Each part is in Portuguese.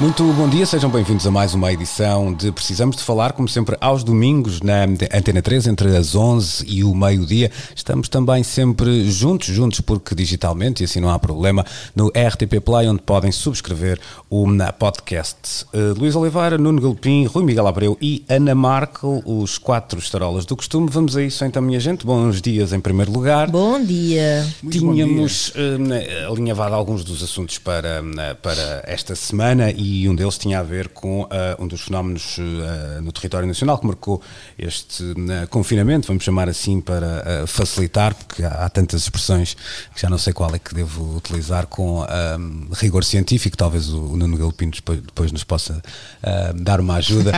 Muito bom dia, sejam bem-vindos a mais uma edição de Precisamos de Falar, como sempre, aos domingos na Antena 3, entre as 11 e o meio-dia. Estamos também sempre juntos, juntos porque digitalmente, e assim não há problema, no RTP Play, onde podem subscrever o podcast. Uh, Luís Oliveira, Nuno Galopim, Rui Miguel Abreu e Ana Markel, os quatro estarolas do costume. Vamos a isso então, minha gente. Bons dias em primeiro lugar. Bom dia. Tínhamos uh, alinhavado alguns dos assuntos para, uh, para esta semana e e um deles tinha a ver com uh, um dos fenómenos uh, no território nacional que marcou este uh, confinamento, vamos chamar assim para facilitar, porque há, há, tantas expressões que já não sei qual é que devo utilizar com rigor científico, talvez o, o Nuno Galopino depois, depois, nos possa dar uma ajuda.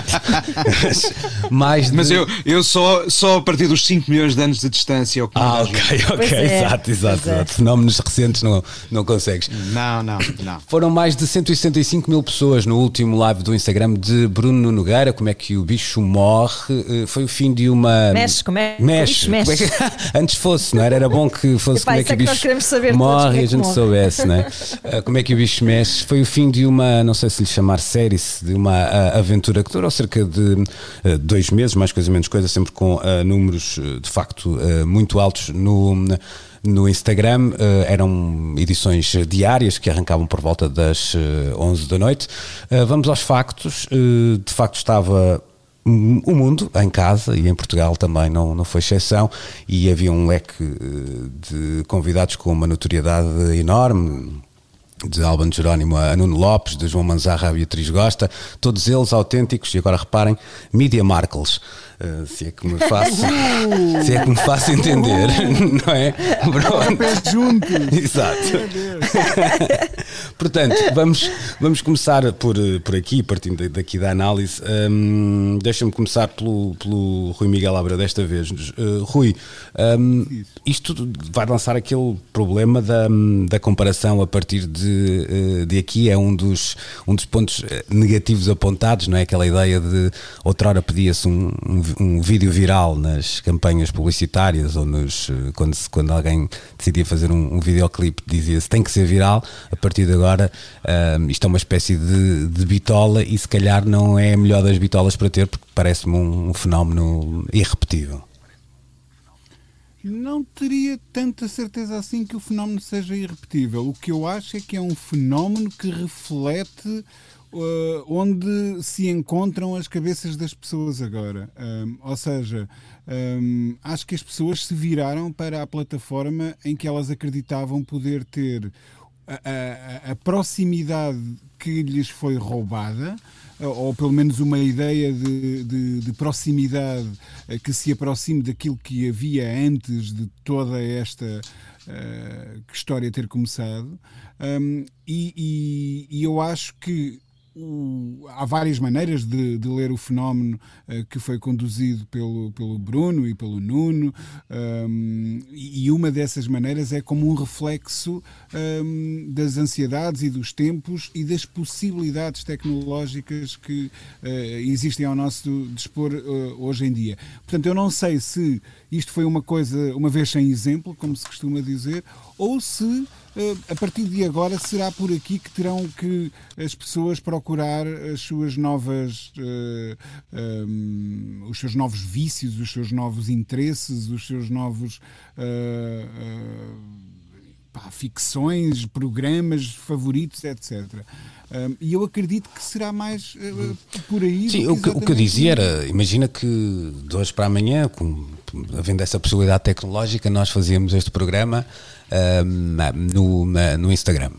mas, de... mas eu, eu só, só a partir dos 5 milhões de anos de distância. É ah, ok, ok, é, exato, exato, é. Fenómenos recentes não, não consegues. Não, não, não. Foram mais de 165 mil pessoas pessoas no último live do Instagram de Bruno Nogueira, como é que o bicho morre. Eh, foi o fim de uma. Mexe, como é, mexe. é que... Antes fosse, não era? Era bom que fosse Epá, como é que o bicho morre e a gente morre. soubesse, não é? Eh, como é que o bicho mexe. Foi o fim de uma, não sei se lhe chamar série, de uma uh, aventura que durou cerca de dois meses, mais coisa menos coisa, sempre com uh, números de facto muito altos no no Instagram. Uh, eram edições diárias que arrancavam por volta das uh, eh, 11 da noite. Uh, vamos aos factos. de facto, estava o mundo em casa e em Portugal também não, não foi exceção e havia um leque de convidados com uma notoriedade enorme de Alban Jerónimo a Nuno Lopes, de João Manzarra a Beatriz Gosta, todos eles autênticos e agora reparem, Media Markles. Uh, se é que me faço uh! se é que me faço entender não é? Pronto. junto exato portanto vamos, vamos começar por, por aqui partindo daqui da análise um, deixa-me começar pelo, pelo Rui Miguel Abreu desta vez uh, Rui um, isto vai lançar aquele problema da, da comparação a partir de, de aqui é um dos, um dos pontos negativos apontados não é? aquela ideia de outrora pedia-se um, um um vídeo viral nas campanhas publicitárias ou nos, eh, quando, quando alguém decidia fazer um, um videoclipe dizia-se tem que ser viral, a partir de agora uh, isto é uma espécie de, de bitola e se calhar não é a melhor das bitolas para ter porque parece-me um, um fenómeno irrepetível. Não teria tanta certeza assim que o fenómeno seja irrepetível. O que eu acho é que é um fenómeno que reflete uh, onde se encontram as cabeças das pessoas agora. Um, ou seja, um, acho que as pessoas se viraram para a plataforma em que elas acreditavam poder ter a, a, a proximidade que lhes foi roubada ou pelo menos uma ideia de, de, de, proximidade que se aproxime daquilo que havia antes de toda esta uh, história ter começado. Um, e, e, e, eu acho que o, há várias maneiras de, de ler o fenómeno uh, que foi conduzido pelo, pelo Bruno e pelo Nuno, um, e uma dessas maneiras é como um reflexo um, das ansiedades e dos tempos e das possibilidades tecnológicas que uh, existem ao nosso dispor uh, hoje em dia. Portanto, eu não sei se isto foi uma coisa, uma vez sem exemplo, como se costuma dizer, ou se a partir de agora será por aqui que terão que as pessoas procurar as suas novas uh, eh, um, ehm, os seus novos vícios, os seus novos interesses, os seus novos uh, uh, pá, ficções, programas favoritos, etc. Um, e eu acredito que será mais uh, por aí. Sim, o que, o que eu dizia era: imagina que de hoje para amanhã, com, havendo essa possibilidade tecnológica, nós fazíamos este programa no, no Instagram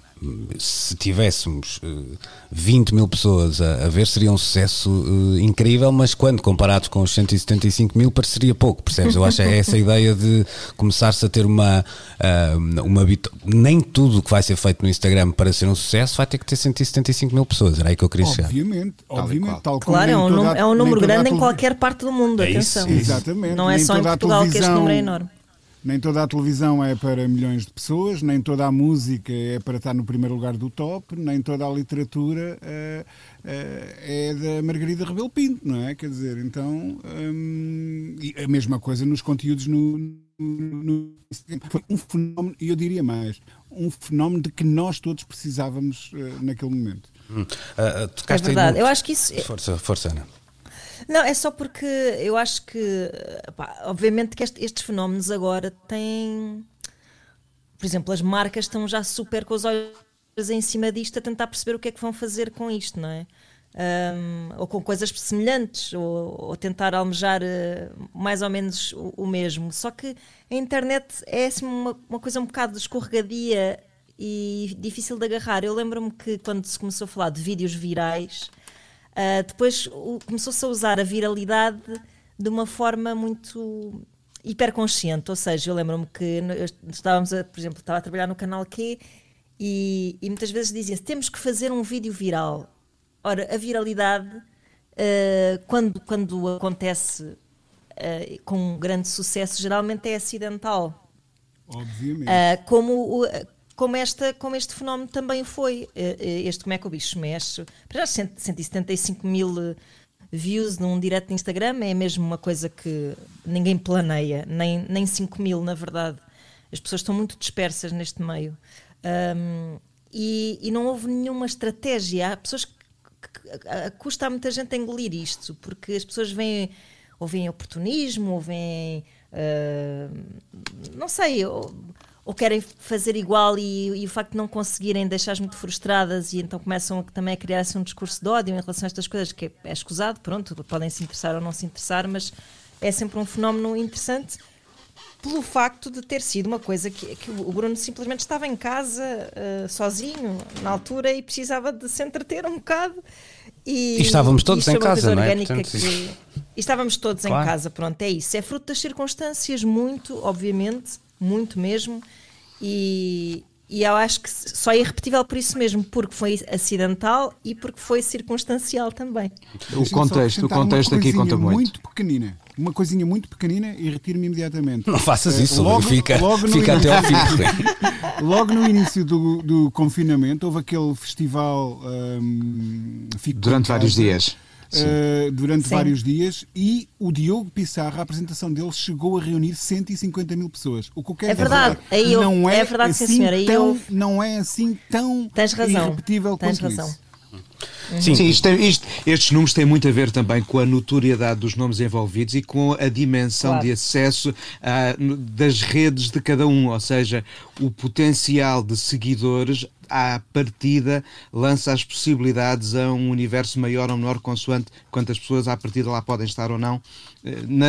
se tivéssemos uh, 20 mil pessoas a, a, ver, seria um sucesso uh, incrível, mas quando comparados com os 175 mil, pareceria pouco, percebes? Eu acho que é essa ideia de começar-se a ter uma. Uh, uma nem tudo que vai ser feito no Instagram para ser um sucesso vai ter que ter 175 mil pessoas, era aí que eu queria chegar. Obviamente, obviamente, tal como Claro, é um, número, é um número grande em qualquer parte do mundo, é atenção. Isso, exatamente. Não é nem só em Portugal que este número é enorme. Nem toda a televisão é para milhões de pessoas, nem toda a música é para estar no primeiro lugar do top, nem toda a literatura é, é da Margarida Rebelo Pinto, não é? Quer dizer, então. Hum, a mesma coisa nos conteúdos no, no, Foi um fenómeno, e eu diria mais, um fenómeno de que nós todos precisávamos uh, naquele momento. Hum. Uh, é verdade, eu acho que isso. Força, força, Ana. Não, é só porque eu acho que, pá, obviamente, que estes fenómenos agora têm. Por exemplo, as marcas estão já super com os olhos em cima disto a tentar perceber o que é que vão fazer com isto, não é? Um, ou com coisas semelhantes, ou, ou tentar almejar uh, mais ou menos o, o, mesmo. Só que a internet é assim, uma, uma coisa um bocado escorregadia e difícil de agarrar. Eu lembro-me que quando se começou a falar de vídeos virais Uh, depois começou-se a usar a viralidade de uma forma muito hiperconsciente, ou seja, eu lembro-me que estávamos, a, por exemplo, estava a trabalhar no canal Q e, e muitas vezes dizia-se temos que fazer um vídeo viral. Ora, a viralidade, uh, quando, quando acontece uh, com um grande sucesso, geralmente é acidental. Obviamente. como como, esta, como este fenómeno também foi. Eh, eh, este Como é que o bicho mexe? Para já 175 mil eh, views num direct de Instagram é mesmo uma coisa que ninguém planeia, nem, nem 5 mil, na verdade. As pessoas estão muito dispersas neste meio. Um, e, e, não houve nenhuma estratégia. Há pessoas que, que, que custa a muita gente a engolir isto, porque as pessoas veem ou veem oportunismo, ou veem. Uh, não sei. Ou, ou querem fazer igual e, e, o facto de não conseguirem deixar-as muito frustradas e então começam a, também a criar-se um discurso de ódio em relação a estas coisas, que é, é escusado, pronto, podem se interessar ou não se interessar, mas é sempre um fenómeno interessante pelo facto de ter sido uma coisa que, que o Bruno simplesmente estava em casa uh, sozinho na altura e precisava de se entreter um bocado. E, e estávamos todos em casa, não é? Portanto, que, e estávamos todos claro. em casa, pronto, é isso. É fruto das circunstâncias, muito, obviamente, muito mesmo. E, e eu acho que só é irrepetível por isso mesmo, porque foi acidental e porque foi circunstancincial também. O contexto, o contexto aqui conta muito. muito pequenina, uma coisinha muito pequenina e retiro-me imediatamente. Não faças eh, isso, logo, fica, logo fica até ao fim. logo no início do, do confinamento houve aquele festival um, Durante vários dias uh, durante Sim. vários dias e o Diogo Pissarra, a apresentação dele, chegou a reunir 150 mil pessoas. O que eu quero é verdade, dizer, aí não é, é verdade, assim senhora, tão, não é assim tão Tens razão. irrepetível Tens razão. isso. Sim, Sim isto, isto, estes números têm muito a ver também com a notoriedade dos nomes envolvidos e com a dimensão claro. de acesso uh, das redes de cada um, ou seja, o potencial de seguidores à partida lança as possibilidades a um universo maior ou menor, consoante quantas pessoas à partida lá podem estar ou não eh, na,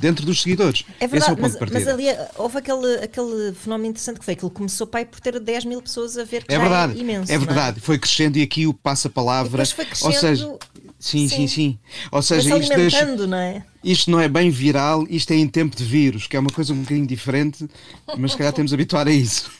dentro dos seguidores. É verdade, é mas, mas, ali houve aquele, aquele fenómeno interessante que foi que ele começou pai por ter 10 mil pessoas a ver que é verdade, é imenso. É verdade, é? foi crescendo e aqui o passa-palavra. Foi crescendo, ou seja, sim, sim, sim, sim. Ou seja, isto, deixa, não é? isto não é bem viral, isto é em tempo de vírus, que é uma coisa um bocadinho diferente, mas se calhar temos habituar a isso.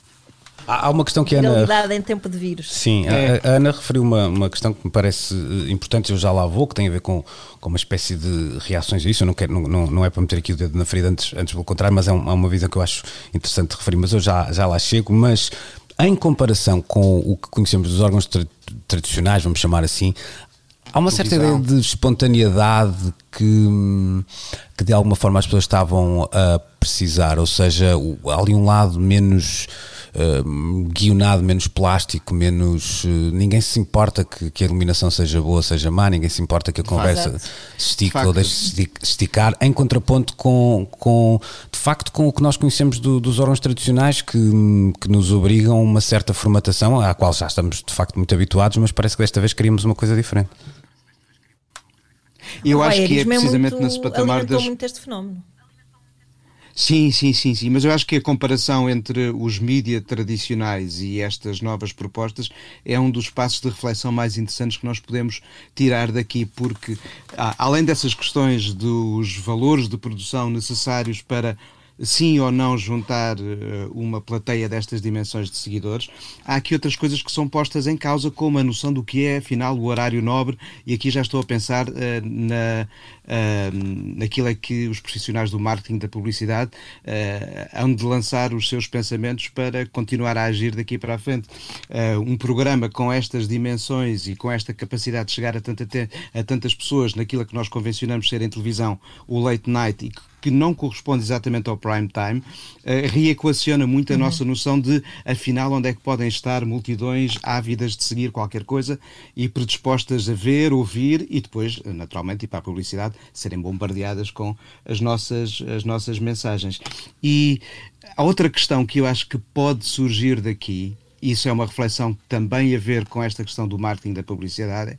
Há uma questão que a Ana. em tempo de vírus. Sim, é. a, a, Ana referiu uma, uma questão que me parece eh, importante, eu já lá vou, que tem a ver com, com uma espécie de reações a isso. Eu não, quero, não, não, não é para meter aqui o dedo na ferida antes, antes pelo contrário, mas é, um, é uma visão que eu acho interessante de referir. Mas eu já, já lá chego. Mas em comparação com o que conhecemos dos órgãos tra tradicionais, vamos chamar assim, Há uma certa ideia de espontaneidade que, que de alguma forma as pessoas estavam a precisar, ou seja, há ali um lado menos uh, guionado, menos plástico, menos. Uh, ninguém se importa que, que, a iluminação seja boa, seja má, ninguém se importa que a conversa se estique de ou deixe de esticar, em contraponto com, com, de facto, com o que nós conhecemos do, dos órgãos tradicionais que, que nos obrigam a uma certa formatação, à qual já estamos de facto muito habituados, mas parece que desta vez queríamos uma coisa diferente. Eu acho que é precisamente é muito, nesse patamar das. muito este fenómeno. Sim, sim, sim, sim. Mas eu acho que a comparação entre os mídias tradicionais e estas novas propostas é um dos passos de reflexão mais interessantes que nós podemos tirar daqui, porque além dessas questões dos valores de produção necessários para sim ou não juntar uh, uma plateia destas dimensões de seguidores, há aqui outras coisas que são postas em causa, como a noção do que é, afinal, o horário nobre, e aqui já estou a pensar uh, na, uh, naquilo é que os profissionais do marketing da publicidade hão de lançar os seus pensamentos para continuar a agir daqui para a frente. um programa com estas dimensões e com esta capacidade de chegar a, tanta, a tantas pessoas naquilo que nós convencionamos ser em televisão, o late night, e que que não corresponde exatamente ao prime time, uh, reequaciona muito a uhum. nossa noção de, afinal, onde é que podem estar multidões ávidas de seguir qualquer coisa e predispostas a ver, ouvir e depois, naturalmente, e para a publicidade, serem bombardeadas com as nossas, as nossas mensagens. E a outra questão que eu acho que pode surgir daqui isso é uma reflexão também a ver com esta questão do marketing da publicidade.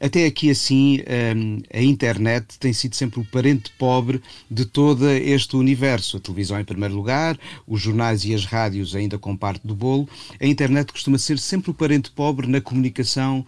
Até aqui, assim, hum, a internet tem sido sempre o parente pobre de todo este universo. A televisão, em primeiro lugar, os jornais e as rádios, ainda com parte do bolo. A internet costuma ser sempre o parente pobre na comunicação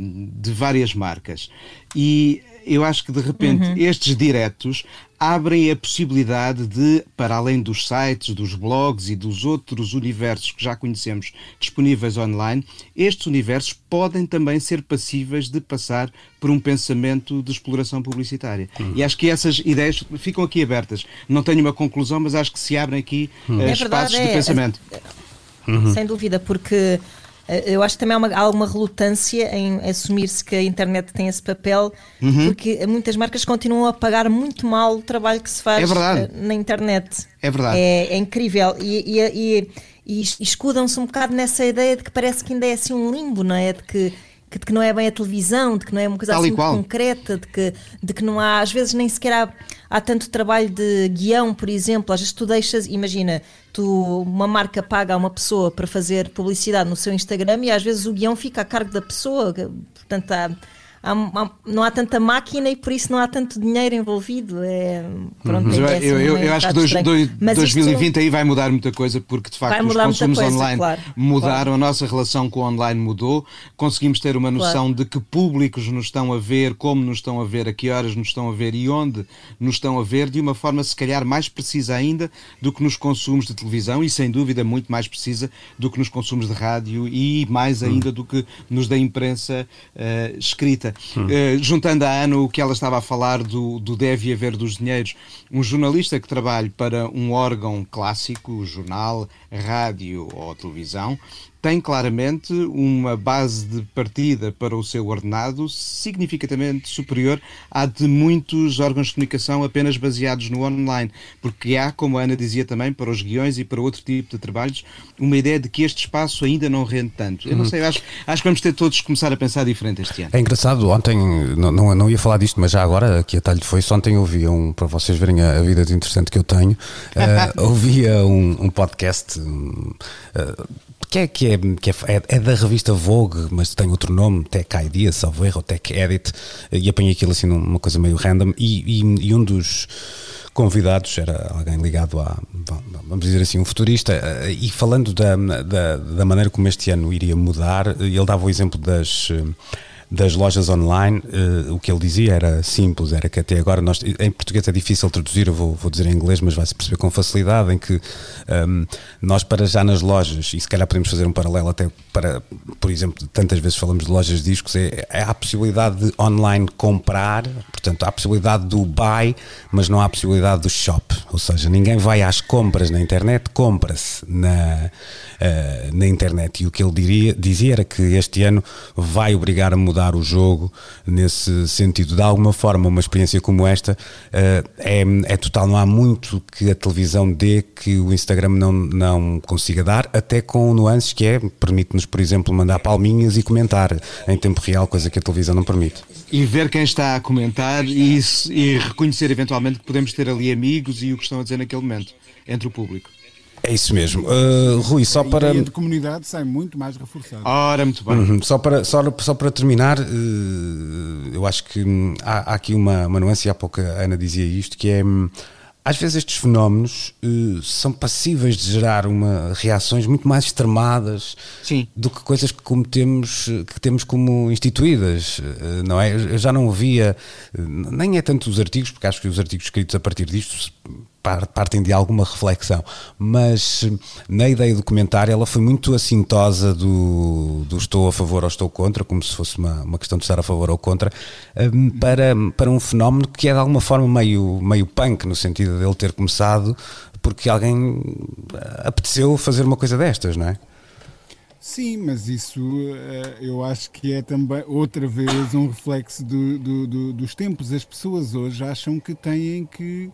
hum, de várias marcas. E eu acho que de repente uhum. estes diretos abrem a possibilidade de, para além dos sites, dos blogs e dos outros universos que já conhecemos disponíveis online, estes universos podem também ser passíveis de passar por um pensamento de exploração publicitária. Uhum. E acho que essas ideias ficam aqui abertas. Não tenho uma conclusão, mas acho que se abrem aqui uhum. uh, espaços é verdade, de pensamento. É, Sem dúvida, porque eh, eu acho que também há, uma, há alguma relutância em assumir-se que a internet tem esse papel, uhum. porque muitas marcas continuam a pagar muito mal o trabalho que se faz é na internet. É verdade. É, é incrível. E, e, e, e escudam-se um bocado nessa ideia de que parece que ainda é assim um limbo, não é? De que que, de que não é bem a televisão, de que não é uma coisa Tal assim concreta, de que, de que não há, às vezes nem sequer há, há tanto trabalho de guião, por exemplo. Às vezes tu deixas, imagina, tu, uma marca paga a uma pessoa para fazer publicidade no seu Instagram e às vezes o guião fica a cargo da pessoa. Portanto, há há, há, não há tanta máquina e por isso não há tanto dinheiro envolvido. É, pronto, uhum. é, eu, eu, eu acho que dois, dois, 2020 isto... aí vai mudar muita coisa porque de facto os consumos coisa, online claro, mudaram, claro. a nossa relação com o online mudou, conseguimos ter uma noção claro. de que públicos nos estão a ver, como nos estão a ver, a que horas nos estão a ver e onde nos estão a ver, de uma forma se calhar mais precisa ainda do que nos consumos de televisão e sem dúvida muito mais precisa do que nos consumos de rádio e mais ainda hum. do que nos da imprensa uh, escrita. Uh, juntando a Ana o que ela estava a falar do, do deve haver dos dinheiros, um jornalista que trabalha para um órgão clássico, jornal, rádio ou televisão, tem claramente uma base de partida para o seu ordenado significativamente superior à de muitos órgãos de comunicação apenas baseados no online, porque há, como a Ana dizia também, para os guiões e para outro tipo de trabalhos, uma ideia de que este espaço ainda não rende tanto. Eu não uhum. sei, acho, acho que vamos ter todos começar a pensar diferente este ano. É engraçado, ontem, não, não, não ia falar disto, mas já agora, aqui a talho foi, ontem ouvi um, para vocês verem a, a vida de interessante que eu tenho, uh, ouvia um, um podcast. Um, uh, que é, que é, que é, é, da revista Vogue, mas tem outro nome, Tech Idea, salvo erro, Tech Edit, e apanhei aquilo assim numa coisa meio random, e, e, e um dos convidados era alguém ligado a, vamos dizer assim, um futurista, eh, e falando da, da, da maneira como este ano iria mudar, ele dava o exemplo das das lojas online, uh, o que ele dizia era simples, era que até agora nós, em português é difícil traduzir, eu vou, vou dizer em inglês, mas vai-se perceber com facilidade, em que um, ehm, nós para já nas lojas, e se calhar podemos fazer um paralelo até para, por exemplo, tantas vezes falamos de lojas de discos, é, é a possibilidade de online comprar, portanto há a possibilidade do buy, mas não há a possibilidade do shop, ou seja, ninguém vai às compras na internet, compra-se na, uh, na internet, e o que ele diria, dizia era que este ano vai obrigar a mudar mudar o jogo nesse sentido. De alguma forma, uma experiência como esta uh, é, é total. Não há muito que a televisão dê que o Instagram não, não consiga dar, até com nuances que é, permite-nos, por exemplo, mandar palminhas e comentar em tempo real, coisa que a televisão não permite. E ver quem está a comentar e, e reconhecer eventualmente que podemos ter ali amigos e o que estão a dizer naquele momento entre o público. É isso mesmo. Uh, Rui, só para. A de comunidade sai muito mais reforçada. Ora, muito bem. Uhum. Só, para, só, só para terminar, uh, eu acho que há, há aqui uma, uma nuance, e há pouco a Ana dizia isto, que é. às vezes estes fenómenos uh, são passíveis de gerar uma, reações muito mais extremadas Sim. do que coisas que cometemos, que temos como instituídas, uh, não é? Eu já não via, uh, nem é tanto os artigos, porque acho que os artigos escritos a partir disto partem de alguma reflexão, mas na ideia do comentário ela foi muito assintosa do, do estou a favor ou estou contra, como se fosse uma, uma questão de estar a favor ou contra, um, para, para um fenómeno que é de alguma forma meio, meio punk, no sentido de ele ter começado porque alguém apeteceu fazer uma coisa destas, não é? Sim, mas isso eh, eu acho que é também outra vez um reflexo do, do, do, dos tempos. As pessoas hoje acham que têm que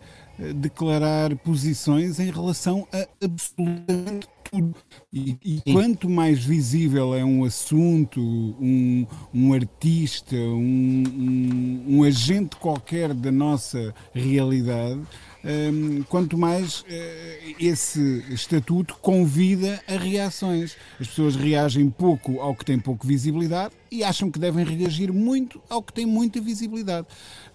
declarar posições em relação a absolutamente tudo. E, e quanto mais visível é um assunto, um, um artista, um, um, um agente qualquer da nossa realidade, um, quanto mais uh, esse estatuto convida a reações. As pessoas reagem pouco ao que tem pouco visibilidade e acham que devem reagir muito ao que tem muita visibilidade,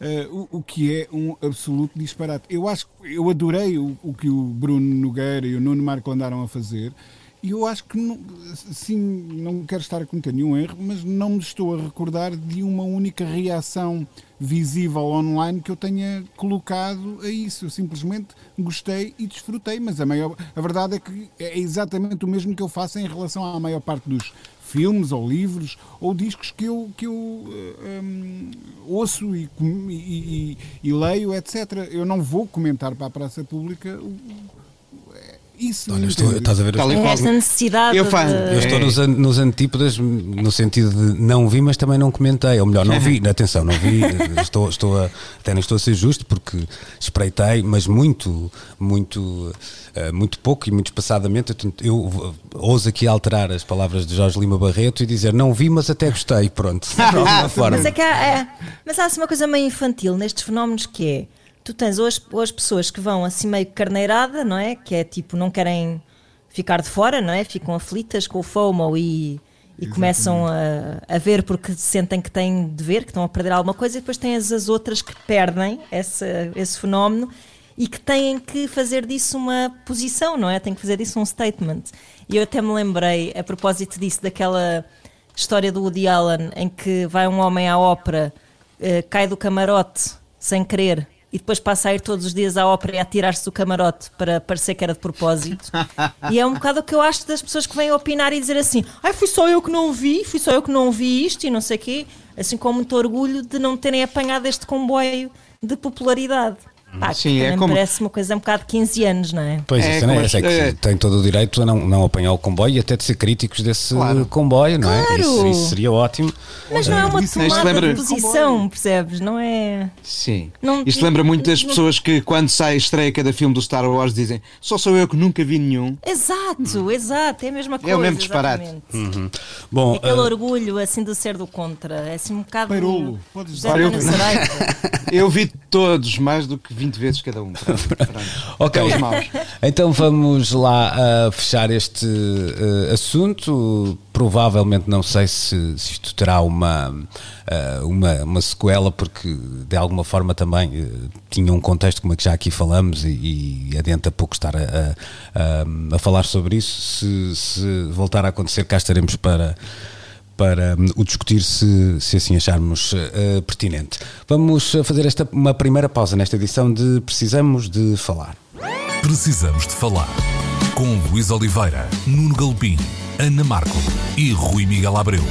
uh, o, o, que é um absoluto disparate. Eu acho, eu adorei o, o que o Bruno Nogueira e o Nuno Marco andaram a fazer. E eu acho que, sim, não quero estar a cometer nenhum erro, mas não me estou a recordar de uma única reação visível online que eu tenha colocado a isso. Eu simplesmente gostei e desfrutei, mas a, maior, a verdade é que é exatamente o mesmo que eu faço em relação à maior parte dos filmes ou livros ou discos que eu, que eu um, ouço e, e, e, e, leio, etc. Eu não vou comentar para a praça pública isso Olha, estou, estás a ver é esta necessidade. Eu, de... eu estou nos, nos antípodas, no sentido de não vi, mas também não comentei. Ou melhor, não vi, atenção, não vi, estou, estou a, até não estou a ser justo porque espreitei, mas muito, muito, eh, muito pouco e muito espaçadamente. Eu, eu ouso aqui alterar as palavras de Jorge Lima Barreto e dizer não vi, mas até gostei. Pronto, de alguma forma. Mas, é que há, é, mas há assim uma coisa meio infantil nestes fenómenos que é tu tens ou as pessoas que vão assim meio carneirada, não é? Que é tipo, não querem ficar de fora, não é? Ficam aflitas com o FOMO e, e começam a, a ver porque sentem que têm de ver, que estão a perder alguma coisa, e depois tens as outras que perdem esse, esse fenómeno e que têm que fazer disso uma posição, não é? Têm que fazer disso um statement. E eu até me lembrei, a propósito disso, daquela história do Woody Allen em que vai um homem à ópera, uh, cai do camarote sem querer e depois passa a ir todos os dias à ópera e a tirar-se do camarote para parecer que era de propósito. e é um bocado o que eu acho das pessoas que vêm opinar e dizer assim: ai, fui só eu que não vi, fui só eu que não vi isto e não sei o quê, assim com muito orgulho de não terem apanhado este comboio de popularidade. Pá, Sim, é como... parece uma coisa um bocado de 15 anos, não é? Pois, é, é, é que é... tem todo o direito a não, não apanhar o comboio e até de ser críticos desse claro. comboio, não é? Claro. Isso, isso, seria ótimo. Mas não é uma tomada lembra... de posição, percebes? Não é. Sim. Não, Isto lembra muito das pessoas que, quando sai estreia cada filme do Star Wars, dizem só sou eu que nunca vi nenhum. Exato, hum. exato, é a mesma coisa. É o mesmo disparate. Uhum. Bom, aquele uh... orgulho assim de ser do contra, é assim um bocado. Perulo, podes dizer. Eu... eu vi todos mais do que 20 vezes cada um. ok, então vamos lá uh, fechar este uh, assunto. Provavelmente não sei se, se isto terá uma, uh, uma, uma, sequela, porque de alguma forma também tinha um contexto, como é que já aqui falamos, e, e adianta pouco estar a, a, a falar sobre isso. Se, se voltar a acontecer, cá estaremos para para hum, o discutir se, se assim acharmos uh, pertinente. Vamos eh, fazer esta uma primeira pausa nesta edição de Precisamos de Falar. Precisamos de Falar com Luís Oliveira, Nuno Galpim, Ana Marco e Rui Miguel Abreu.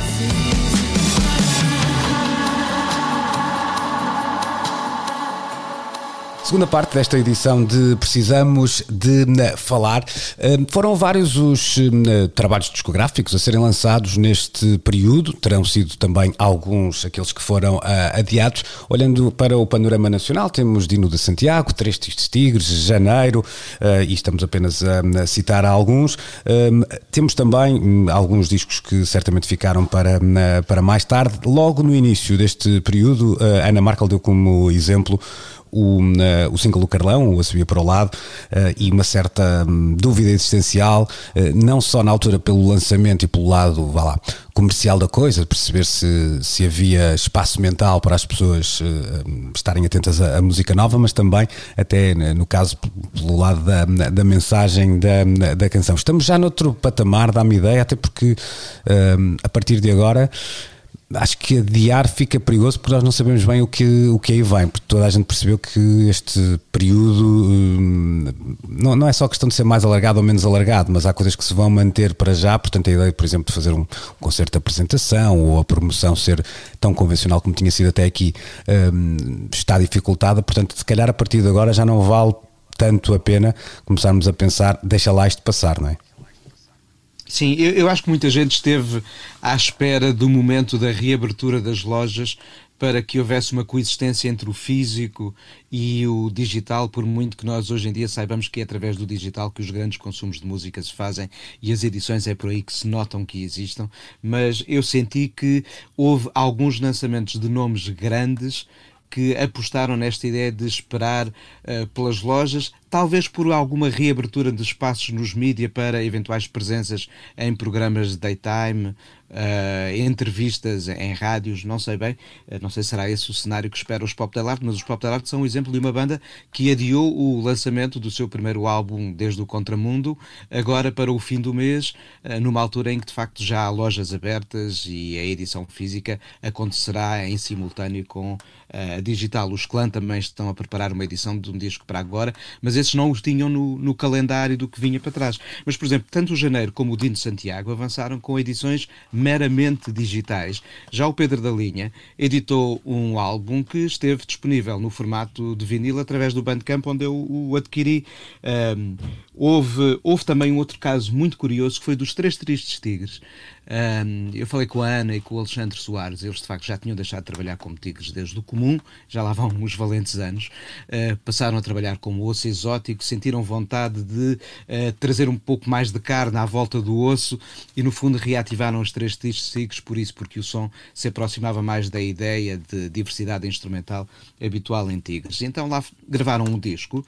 Segunda parte desta edição de Precisamos de eh, Falar. Eh, foram vários os eh, trabalhos discográficos a serem lançados neste período, terão sido também alguns aqueles que foram adiados. Olhando para o panorama nacional, temos Dino de Santiago, Três Tigres, Janeiro, e estamos apenas a citar alguns. Temos também hum, alguns discos que certamente ficaram para, para mais tarde. Logo no início deste período, Ana Markel deu como exemplo o, uh, o single do Carlão, o A Subia para o Lado, uh, e uma certa um, dúvida existencial, uh, não só na altura pelo lançamento e pelo lado, vá lá, comercial da coisa, perceber se, se havia espaço mental para as pessoas uh, estarem atentas à, música nova, mas também, até no caso, pelo lado da, da mensagem da, da canção. Estamos já noutro patamar, dá-me ideia, até porque uh, a partir de agora acho que adiar fica perigoso porque nós não sabemos bem o que, o que aí vem, porque toda a gente percebeu que este período hum, não, não é só questão de ser mais alargado ou menos alargado, mas há coisas que se vão manter para já, portanto a ideia, por exemplo, de fazer um, concerto de apresentação ou a promoção ser tão convencional como tinha sido até aqui hum, está dificultada, portanto se calhar a partir de agora já não vale tanto a pena começarmos a pensar, deixa lá isto passar, não é? Sim, eu, eu, acho que muita gente esteve à espera do momento da reabertura das lojas para que houvesse uma coexistência entre o físico e o digital, por muito que nós hoje em dia saibamos que é através do digital que os grandes consumos de música se fazem e as edições é por aí que se notam que existam, mas eu senti que houve alguns lançamentos de nomes grandes que apostaram nesta ideia de esperar uh, pelas lojas, talvez por alguma reabertura de espaços nos mídia para eventuais presenças em programas de daytime, uh, entrevistas em rádios, não sei bem, uh, não sei se será esse o cenário que espera os Pop Del Art, mas os Pop Del Art são um exemplo de uma banda que adiou o lançamento do seu primeiro álbum desde o Contramundo, agora para o fim do mês, uh, numa altura em que de facto já há lojas abertas e a edição física acontecerá em simultâneo com a digital. Os Clã também estão a preparar uma edição de um disco para agora, mas esses não os tinham no, no calendário do que vinha para trás. Mas, por exemplo, tanto o Janeiro como o Dino Santiago avançaram com edições meramente digitais. Já o Pedro da Linha editou um álbum que esteve disponível no formato de vinil através do Bandcamp, onde eu o adquiri. Um, houve, houve também um outro caso muito curioso que foi dos Três Tristes Tigres. Um, eu falei com a Ana e com o Alexandre Soares, eles de facto já tinham deixado de trabalhar como tigres desde o comum, já lá vão uns valentes anos, uh, passaram a trabalhar como osso exótico, sentiram vontade de uh, trazer um pouco mais de carne à volta do osso e no fundo reativaram os três tigres por isso, porque o som se aproximava mais da ideia de diversidade instrumental habitual em tigres. Então lá gravaram um disco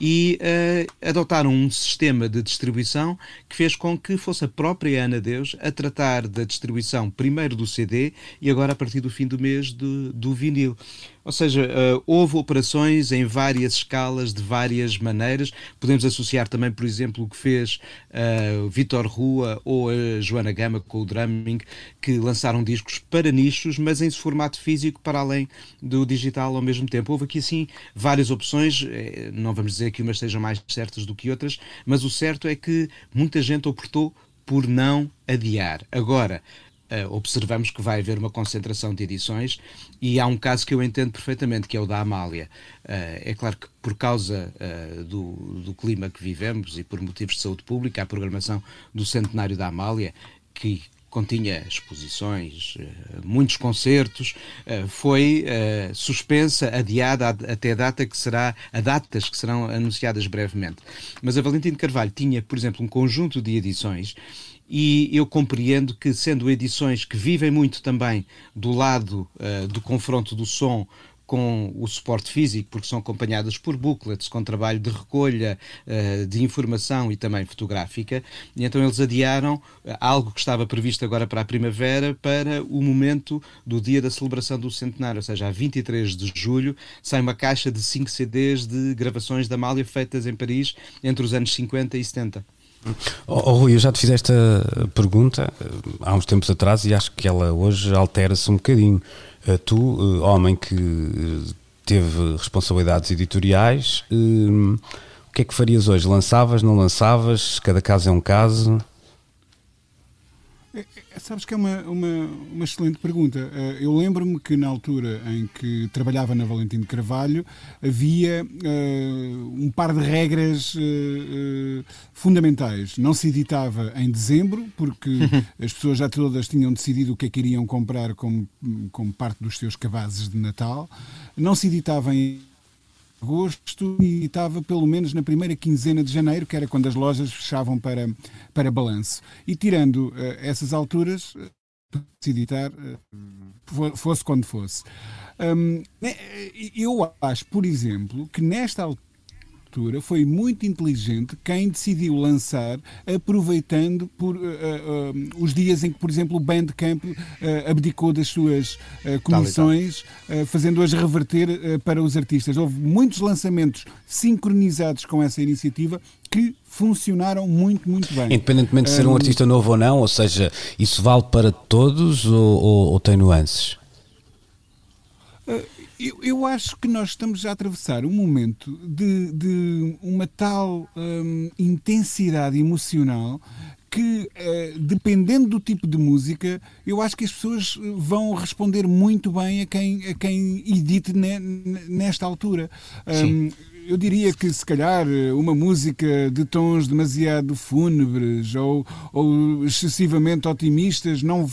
e uh, adotaram um sistema de distribuição que fez com que fosse a própria Ana Deus a tratar da distribuição primeiro do CD e agora a partir do fim do mês do, do vinil. Ou seja, uh, houve operações em várias escalas, de várias maneiras. Podemos associar também, por exemplo, o que fez uh, Vitor Rua ou a Joana Gama com o Drumming, que lançaram discos para nichos, mas em formato físico para além do digital ao mesmo tempo. Houve aqui, assim, várias opções. Eh, não vamos dizer que umas sejam mais certas do que outras, mas o certo é que muita gente optou por não adiar. Agora, observamos que vai haver uma concentração de edições e há um caso que eu entendo perfeitamente, que é o da Amália. Uh, é claro que por causa uh, do, do clima que vivemos e por motivos de saúde pública, a programação do centenário da Amália, que continha exposições, muitos concertos, foi suspensa, adiada até a data que será, a datas que serão anunciadas brevemente. Mas a Valentim de Carvalho tinha, por exemplo, um conjunto de edições e eu compreendo que, sendo edições que vivem muito também do lado uh, do confronto do som com o suporte físico, porque são acompanhadas por booklets, com trabalho de recolha uh, de informação e também fotográfica, e então eles adiaram uh, algo que estava previsto agora para a primavera para o momento do dia da celebração do centenário, ou seja, a 23 de julho sai uma caixa de 5 CDs de gravações da Amália feitas em Paris entre os anos 50 e 70. Oh, Rui, eu já te fiz esta pergunta eh, há uns tempos atrás e acho que ela hoje altera-se um bocadinho. Uh, tu, uh, homem que teve responsabilidades editoriais, o que é que farias hoje? Lançavas, não lançavas? Cada caso é um caso? É, é, sabes que é uma, uma, uma excelente pergunta. Eh, eu lembro-me que na altura em que trabalhava na Valentim de Carvalho havia uh, um par de regras uh, uh, fundamentais. Não se editava em dezembro, porque as pessoas já todas tinham decidido o que é que iriam comprar como, como parte dos seus cabazes de Natal. Não se editava em agosto e estava pelo menos na primeira quinzena de janeiro, que era quando as lojas fechavam para, para balanço. E tirando uh, essas alturas, se editar, uh, fosse quando fosse. Um, né, eu acho, por exemplo, que nesta altura foi muito inteligente quem decidiu lançar aproveitando por, uh, uh, os dias em que, por exemplo, o Bandcamp uh, abdicou das suas comissões, fazendo-as reverter para os artistas. Houve muitos lançamentos sincronizados com essa iniciativa que funcionaram muito, muito bem. Independentemente de ser um, um artista novo ou não, ou seja, isso vale para todos ou, ou, ou tem nuances? Eu, eu, acho que nós estamos a atravessar um momento de, de uma tal um, intensidade emocional que, uh, dependendo do tipo de música, eu acho que as pessoas vão responder muito bem a quem, a quem edite ne, nesta altura. Um, eu diria que se calhar uma música de tons demasiado fúnebres ou, ou excessivamente otimistas não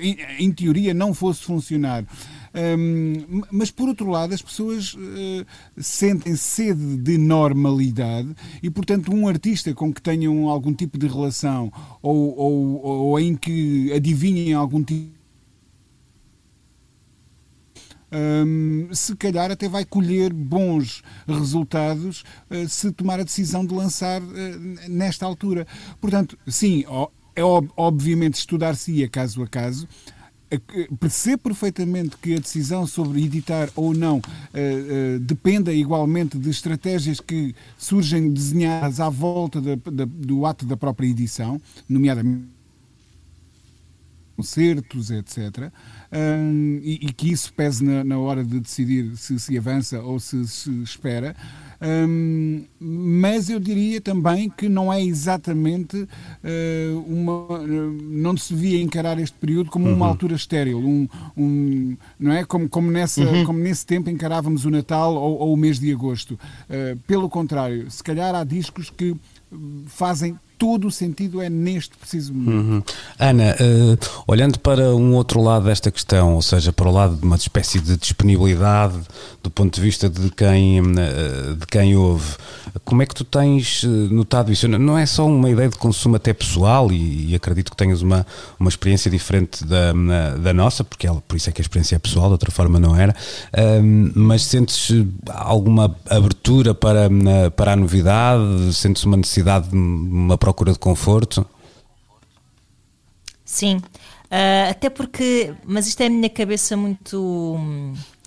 em, em teoria não fosse funcionar. Um, mas por outro lado, as pessoas uh, sentem sede de normalidade e, portanto, um artista com que tenham algum tipo de relação ou, ou, ou em que adivinhem algum tipo um, se calhar até vai colher bons resultados uh, se tomar a decisão de lançar uh, nesta altura. Portanto, sim, é obviamente estudar-se-ia caso a caso, percebo perfeitamente que a decisão sobre editar ou não uh, uh, dependa igualmente de estratégias que surgem desenhadas à volta da, da, do ato da própria edição, nomeadamente concertos, etc. Um, e, e, que isso pese na, na, hora de decidir se se avança ou se se espera. Mas eu diria também que não é exatamente uh, uma. não se devia encarar este período como uhum. uma altura estéril, um, um, não é? Como, como, nessa, uhum. como nesse tempo encarávamos o Natal ou, ou o mês de agosto. Uh, pelo contrário, se calhar há discos que fazem todo o sentido é neste preciso momento. Uhum. Ana, uh, olhando para um outro lado desta questão, ou seja, para o lado de uma espécie de disponibilidade do ponto de vista de quem, uh, de quem ouve, como é que tu tens eh, notado isso? Não é só uma ideia de consumo até pessoal e, e acredito que tenhas uma, uma experiência diferente da, da nossa, porque ela, por isso é que a experiência é pessoal, de outra forma não era, uh, mas sentes alguma abertura para, para a novidade? Sentes uma necessidade de uma procura de conforto? Sim, uh, até porque, mas isto é a minha cabeça muito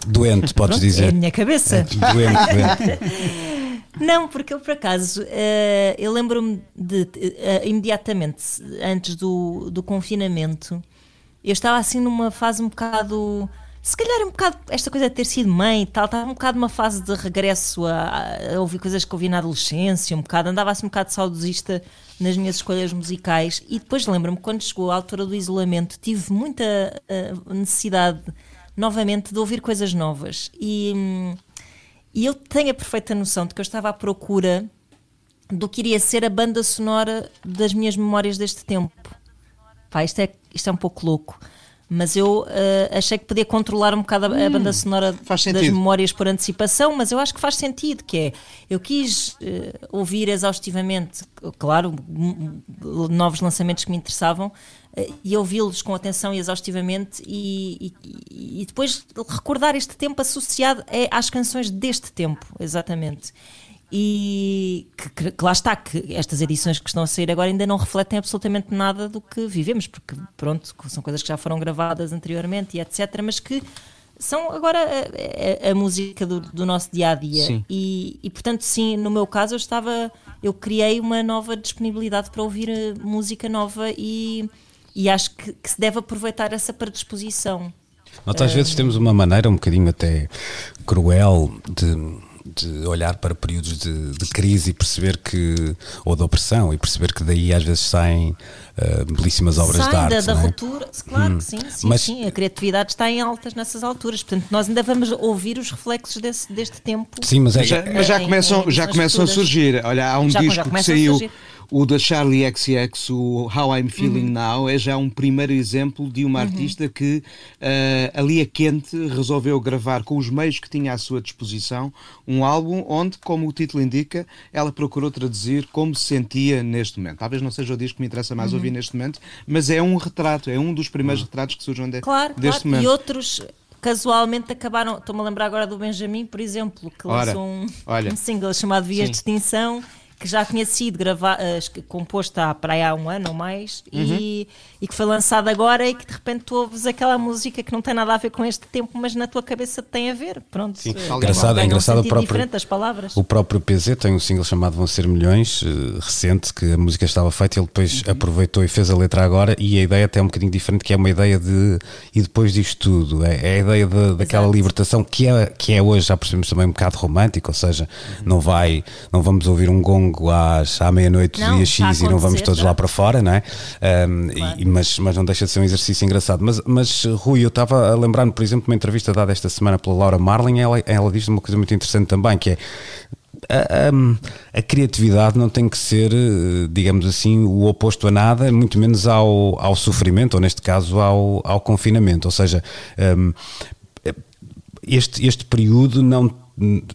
doente, podes Pronto, dizer. É a minha cabeça. É, doente, doente. Não, porque eu por acaso, uh, eu lembro-me de uh, imediatamente antes do, do confinamento, eu estava assim numa fase um bocado se calhar um bocado esta coisa de ter sido mãe e tal, estava um bocado numa fase de regresso a, a, ouvir coisas que ouvi na adolescência, um bocado, andava assim um bocado saudosista nas minhas escolhas musicais e depois lembro-me quando chegou a altura do isolamento, tive muita uh, necessidade novamente de ouvir coisas novas e, e eu tenho a perfeita noção de que eu estava à procura do que iria ser a banda sonora das minhas memórias deste tempo. Pá, isto é, isto é um pouco louco mas eu uh, achei que podia controlar um bocado a, a hum, banda sonora das memórias por antecipação, mas eu acho que faz sentido, que é, eu quis uh, ouvir exaustivamente, claro, novos lançamentos que me interessavam, uh, e ouvi-los com atenção e exaustivamente, e, e, e, depois recordar este tempo associado é às canções deste tempo, exatamente e que, que, lá está, que estas edições que estão a sair agora ainda não refletem absolutamente nada do que vivemos, porque pronto, são coisas que já foram gravadas anteriormente e etc, mas que são agora a, a, a música do, do, nosso dia a dia. E, e portanto, sim, no meu caso eu estava, eu criei uma nova disponibilidade para ouvir eh, música nova e, e acho que, que se deve aproveitar essa predisposição. Nós às uh, vezes temos uma maneira um bocadinho até cruel de de olhar para períodos de, de, crise e perceber que, ou de opressão, e perceber que daí às vezes saem uh, belíssimas obras Sai de arte. Da, da é? ruptura, claro hum. que sim, sim, Mas, sim, a criatividade está em altas nessas alturas, portanto nós ainda vamos ouvir os reflexos desse, deste tempo. Sim, mas, é, já, mas já, começam, em, em, já começam a surgir. Olha, há um já, disco já que saiu o da Charlie XX, o How I'm Feeling uhum. Now, é já um primeiro exemplo de uma uhum. artista que uh, ali a quente resolveu gravar com os meios que tinha à sua disposição um álbum onde, como o título indica, ela procurou traduzir como se sentia neste momento. Talvez não seja o disco que me interessa mais uhum. ouvir neste momento, mas é um retrato, é um dos primeiros uhum. retratos que surgem de, claro, deste claro. momento. E outros casualmente acabaram. Estou-me a lembrar agora do Benjamin, por exemplo, que Ora, lançou um, olha. um single chamado Vias Sim. de Extinção. Que já tinha sido grava- eh, composto há para aí há um ano ou mais e, e que foi lançado agora e que de repente tu ouves aquela música que não tem nada a ver com este tempo, mas na tua cabeça tem a ver. Pronto. Sim. Eh, Engraçado- é engraçado um o próprio- as palavras. O próprio PZ tem um single chamado Vão Ser Milhões, eh, recente, que a música estava feita, ele depois aproveitou e fez a letra agora, e a ideia até é um bocadinho diferente, que é uma ideia de e depois disto tudo, é, é a ideia de- daquela Exato. libertação que é, que é hoje, já percebemos também um bocado romântico, ou seja, não vai, não vamos ouvir um gongo às, à meia-noite do Não, dia X e não vamos todos lá para fora, não é? Um, Claro. e- mas, mas não deixa de ser um exercício engraçado. Mas, mas Rui, eu estava a lembrar-me, por exemplo, de uma entrevista dada esta semana pela Laura Marlin, ela, ela diz uma coisa muito interessante também, que é a, a- a criatividade não tem que ser, eh, digamos assim, o oposto a nada, muito menos ao, ao sofrimento, ou neste caso ao, ao confinamento. Ou seja, este, este período não.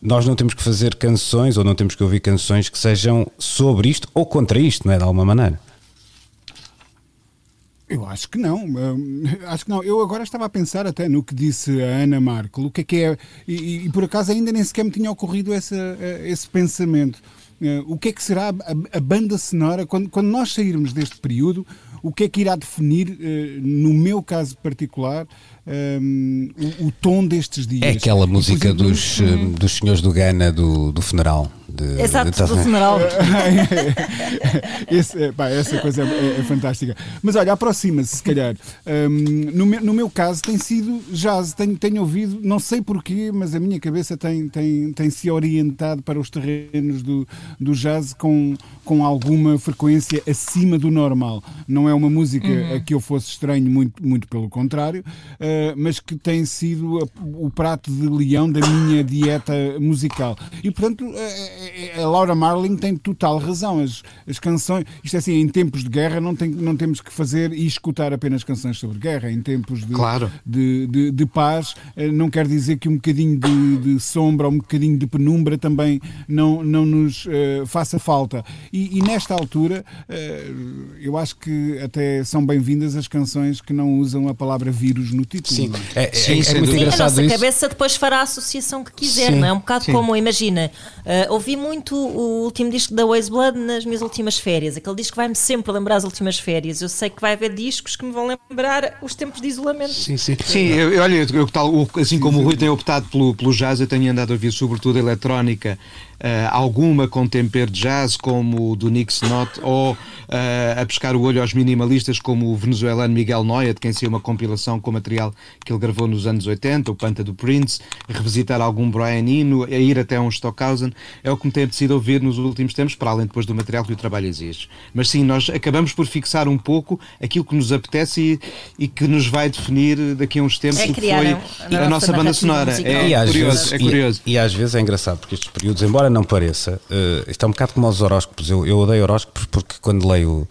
Nós não temos que fazer canções ou não temos que ouvir canções que sejam sobre isto ou contra isto, não é? De alguma maneira. Eu acho que não. hum, acho que não. Eu agora estava a pensar até no que disse a Ana Markel, o que é que é. E, e- por acaso ainda nem sequer me tinha ocorrido essa, eh, esse pensamento. Eh, O que é que será a, a banda sonora quando, quando nós sairmos deste período? O que é que irá definir, eh, no meu caso particular, hum, o, o tom destes dias? É aquela música dos, eh, dos senhores do Gana do, do funeral. De, Exato, de- do funeral. Esse, é, pá, essa coisa é, é fantástica. Mas olha, aproxima-se, se calhar. Hum, no, meu, no meu caso, tem sido jazz. Tenho, tenho ouvido, não sei porquê, mas a minha cabeça tem, tem, tem se orientado para os terrenos do, do jazz com, com alguma frequência acima do normal. Não é uma música a que eu fosse estranho, muito, muito pelo contrário, eh, mas que tem sido a- o prato de leão da minha dieta musical. E, portanto, eh, a Laura Marling tem total razão. As, as canções, isto é assim, em tempos de guerra não, tem, não temos que fazer e escutar apenas canções sobre guerra. Em tempos de, Claro. de, de, de paz, eh, não quer dizer que um bocadinho de, de sombra ou um bocadinho de penumbra também não, não nos eh, faça falta. E, e nesta altura, eh, eu acho que até são bem-vindas as canções que não usam a palavra vírus no título. Sim, é? é, é- Sim, é sem muito. Sim, a engraçado nossa isso. cabeça depois fará a associação que quiser, Sim, não é? Um bocado sim. como, imagina, ah, ouvi muito o último disco da Waze Blood nas minhas últimas férias. Aquele disco vai-me sempre lembrar as últimas férias. Eu sei que vai haver discos que me vão lembrar os tempos de isolamento. Sim, sim. Sim, eu, eu- olha, eu, assim como o Rui tem optado pelo, pelo jazz, eu tenho andado a ouvir sobretudo eletrónica, eh, alguma com tempero de jazz, como o do Nick Snot, ou eh, a pescar o olho aos minimalistas, como o venezuelano Miguel Noia, de quem saiu uma compilação com material que ele gravou nos anos 80, o Panta do Prince, revisitar algum Brian Eno, a ir até um Stockhausen, é o que me tem apetecido ouvir nos últimos tempos, para além depois do material que o trabalho exige. Mas sim, nós acabamos por fixar um pouco aquilo que nos apetece e, e que nos vai definir daqui a uns tempos É o que foi a- nossa nossa banda sonora. musical. É E curioso, vezes, é curioso. E, e às vezes é engraçado, porque estes períodos, embora não pareça, eh, isto é um bocado como aos horóscopos. Eu, eu odeio horóscopos porque quando leio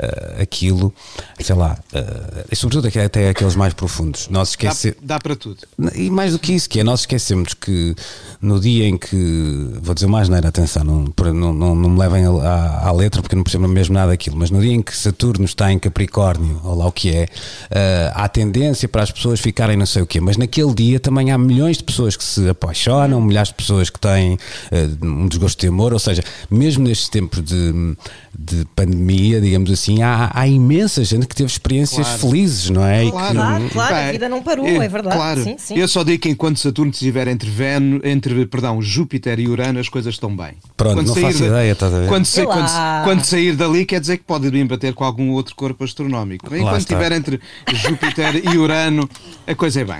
eh, aquilo, sei lá, eh, e sobretudo até- aqueles mais profundos, nós Dá, esquecemos. dá para tudo. E mais do que isso, que é nós esquecemos que no dia em que, vou dizer mais neira, atenção, não, não, não, não me levem à, à- letra porque não percebo mesmo nada daquilo, mas no dia em que Saturno está em Capricórnio, ou lá o que é, eh, há tendência para as pessoas ficarem não sei o quê, mas naquele dia também há milhões de pessoas que se apaixonam, milhares de pessoas que têm eh, um desgosto de amor, ou seja, mesmo nestes tempos de, de pandemia, digamos assim, há, há imensa gente que teve experiências Claro. felizes, não é? E que- Claro, claro, a vida não parou, é verdade. Claro. Sim, sim. Eu só digo que enquanto Saturno estiver entre Vênus, entre, perdão, Júpiter e Urano, as coisas estão bem. Pronto, não faço ideia, estás a ver? Quando, sa- quando- quando sair dali, quer dizer que pode vir bater com algum outro corpo astronómico. Enquanto estiver entre Júpiter e Urano, a coisa é bem.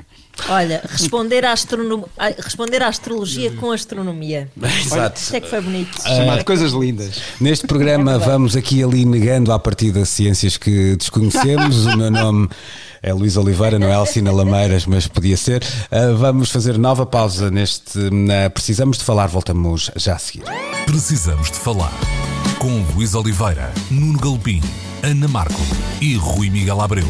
Olha, responder à, astronom... a- responder à astrologia com astronomia. Exato. Isto é que foi bonito. Chamado coisas lindas. Neste programa vamos aqui e ali negando à partida ciências que desconhecemos. O meu nome é Luís Oliveira, não é Alcina Lameiras, mas podia ser. Ah, vamos fazer nova pausa neste na Precisamos de Falar. Voltamos já a seguir. Precisamos de falar com Luís Oliveira, Nuno Galpim, Ana Marco e Rui Miguel Abreu.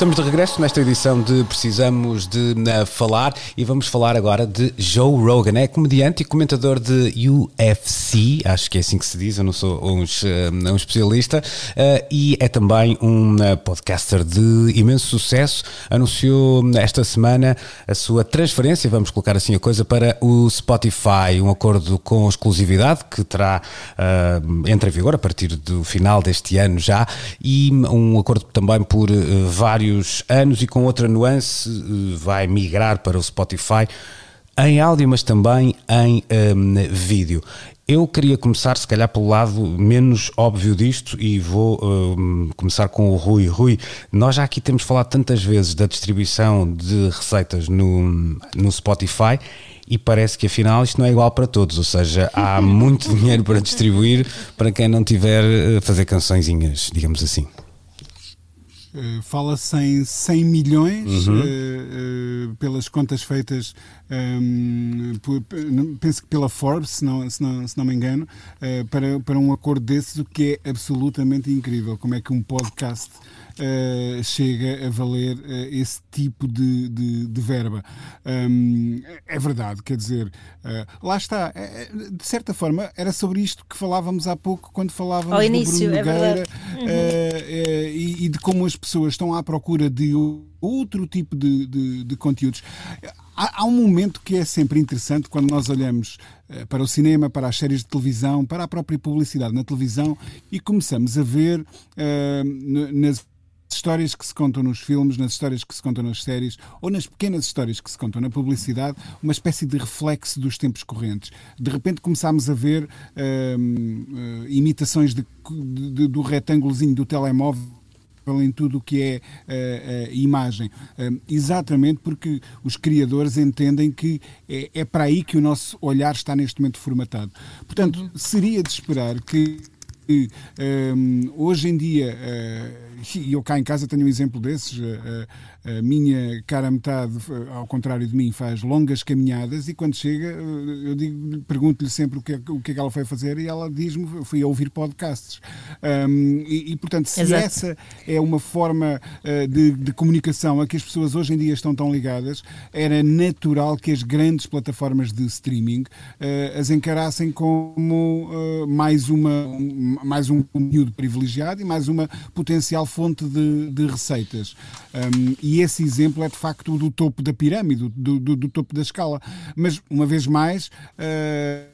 Estamos de regresso nesta edição de Precisamos de uh, Falar e vamos falar agora de Joe Rogan. É comediante e comentador de UFC, acho que é assim que se diz, eu não sou um, um especialista, uh, e é também um uh, podcaster de imenso sucesso. Anunciou esta semana a sua transferência, vamos colocar assim a coisa, para o Spotify, um acordo com exclusividade que terá, entra em vigor a partir do final deste ano já, e um acordo também por vários vários anos e com outra nuance eh, vai migrar para o Spotify em áudio, mas também em um, vídeo. Eu queria começar, se calhar, pelo lado menos óbvio disto e vou um, começar com o Rui. Rui, nós já aqui temos falado tantas vezes da distribuição de receitas no, no Spotify e parece que afinal isto não é igual para todos, ou seja, há muito dinheiro para distribuir para quem não tiver a eh, fazer cançõezinhas, digamos assim. Uh, Fala-se em 100 milhões, uhum. uh, uh, pelas contas feitas, um, ehm, por, penso que pela Forbes, se não, se não, se não me engano, para, para um acordo desses, o que é absolutamente incrível. Como é que um podcast uh, chega a valer uh, esse tipo de, de, de verba. Um, é verdade, quer dizer, uh, lá está. de certa forma, era sobre isto que falávamos há pouco, quando falávamos Ao início, do Bruno é Nogueira uhum. e, e, de como as pessoas estão à procura de outro tipo de, de, de conteúdos. Há, há, um momento que é sempre interessante quando nós olhamos para o cinema, para as séries de televisão, para a própria publicidade na televisão e começamos a ver uh, nas histórias que se contam nos filmes, nas histórias que se contam nas séries ou nas pequenas histórias que se contam na publicidade, uma espécie de reflexo dos tempos correntes. De repente começámos a ver uh, uh, imitações de, de, do retângulozinho do telemóvel em tudo o que é uh, uh, imagem. Uh, exatamente porque os criadores entendem que é, é, para aí que o nosso olhar está neste momento formatado. Portanto, uhum. seria de esperar que hoje em dia e eu cá em casa tenho um exemplo desses. A, minha cara metade, ao contrário de mim, faz longas caminhadas e quando chega, eu digo, pergunto-lhe sempre o que, é, o que é que ela foi fazer e ela diz-me: fui a ouvir podcasts. Um, e, e, portanto, se Exato. essa é uma forma uh, de, de, comunicação a que as pessoas hoje em dia estão tão ligadas, era natural que as grandes plataformas de streaming uh, as encarassem como uh, mais, uma, um, mais um conteúdo privilegiado e mais uma potencial fonte de, de receitas. Um, e esse exemplo é de facto do topo da pirâmide, do, do, do topo da escala. Mas, uma vez mais. Uh,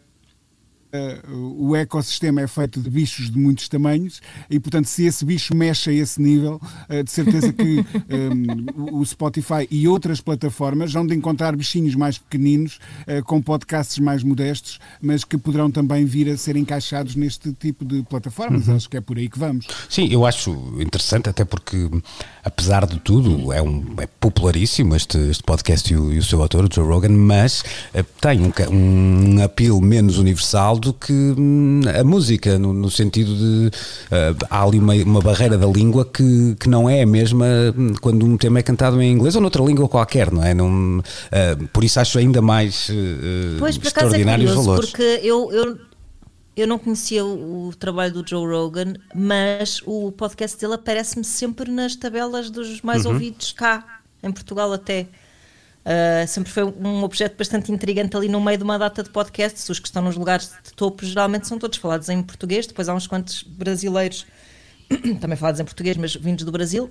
o ecossistema é feito de bichos de muitos tamanhos e, portanto, se esse bicho mexe a esse nível, uh, de certeza que um, o Spotify e outras plataformas vão de encontrar bichinhos mais pequeninos, com podcasts mais modestos, mas que poderão também vir a ser encaixados neste tipo de plataformas. Uhum. Acho que é por aí que vamos. Sim, eu acho interessante, até porque, apesar de tudo, é, um, é popularíssimo este, este podcast e o, e o, seu autor, o Joe Rogan, mas tem um, um apelo menos universal do que hum, a música, no, no sentido de uh, há ali uma, uma, barreira da língua que, que não é a mesma hum, quando um tema é cantado em inglês ou noutra língua qualquer, não é? Não, uh, por isso acho ainda mais uh, pois, extraordinários é curioso, valores. Porque eu, eu, eu não conhecia o, o, trabalho do Joe Rogan, mas o podcast dele aparece-me sempre nas tabelas dos mais uhum. ouvidos cá, em Portugal até. Uh, sempre foi um objeto bastante intrigante ali no meio de uma data de podcasts. Os que estão nos lugares de topo geralmente são todos falados em português, depois há uns quantos brasileiros também falados em português, mas vindos do Brasil.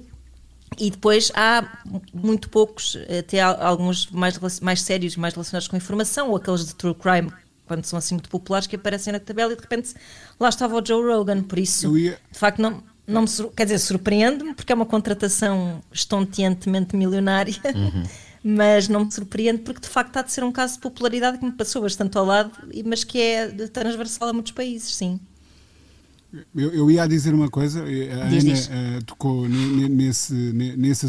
E depois há muito poucos, até alguns mais, mais sérios, mais relacionados com informação, ou aqueles de true crime, quando são assim muito populares, que aparecem na tabela e de repente lá estava o Joe Rogan. Por isso, ia... de facto, não, não me, quer dizer, surpreende-me, porque é uma contratação estonteantemente milionária. Uhum. mas não me surpreende porque de facto há de ser um caso de popularidade que me passou bastante ao lado, mas que é transversal a muitos países, sim. Eu, eu ia dizer uma coisa, a diz, Ana diz. Uh, tocou nesse, nesse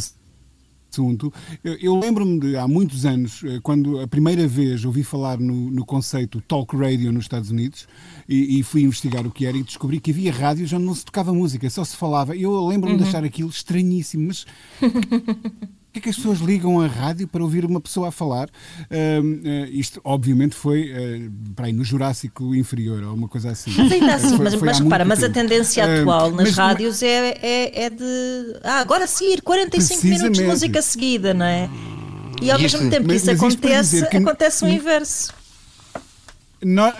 assunto. Eu, eu lembro-me de há muitos anos, eh, quando a primeira vez ouvi falar no, no conceito talk radio nos Estados Unidos e, e, fui investigar o que era e descobri que havia rádios onde não se tocava música, só se falava. Eu lembro-me uhum. de achar aquilo estranhíssimo, mas que é que as pessoas ligam a rádio para ouvir uma pessoa a falar? Uh, uh, isto, obviamente, foi uh, para aí, no Jurássico inferior ou uma coisa assim. Mas ainda assim, foi, mas, foi mas repara, mas a tendência atual nas mas, rádios é, é, é, de. Ah, agora sim, 45 minutos de música seguida, não é? E ao mesmo tempo que isso acontece, que... acontece o inverso.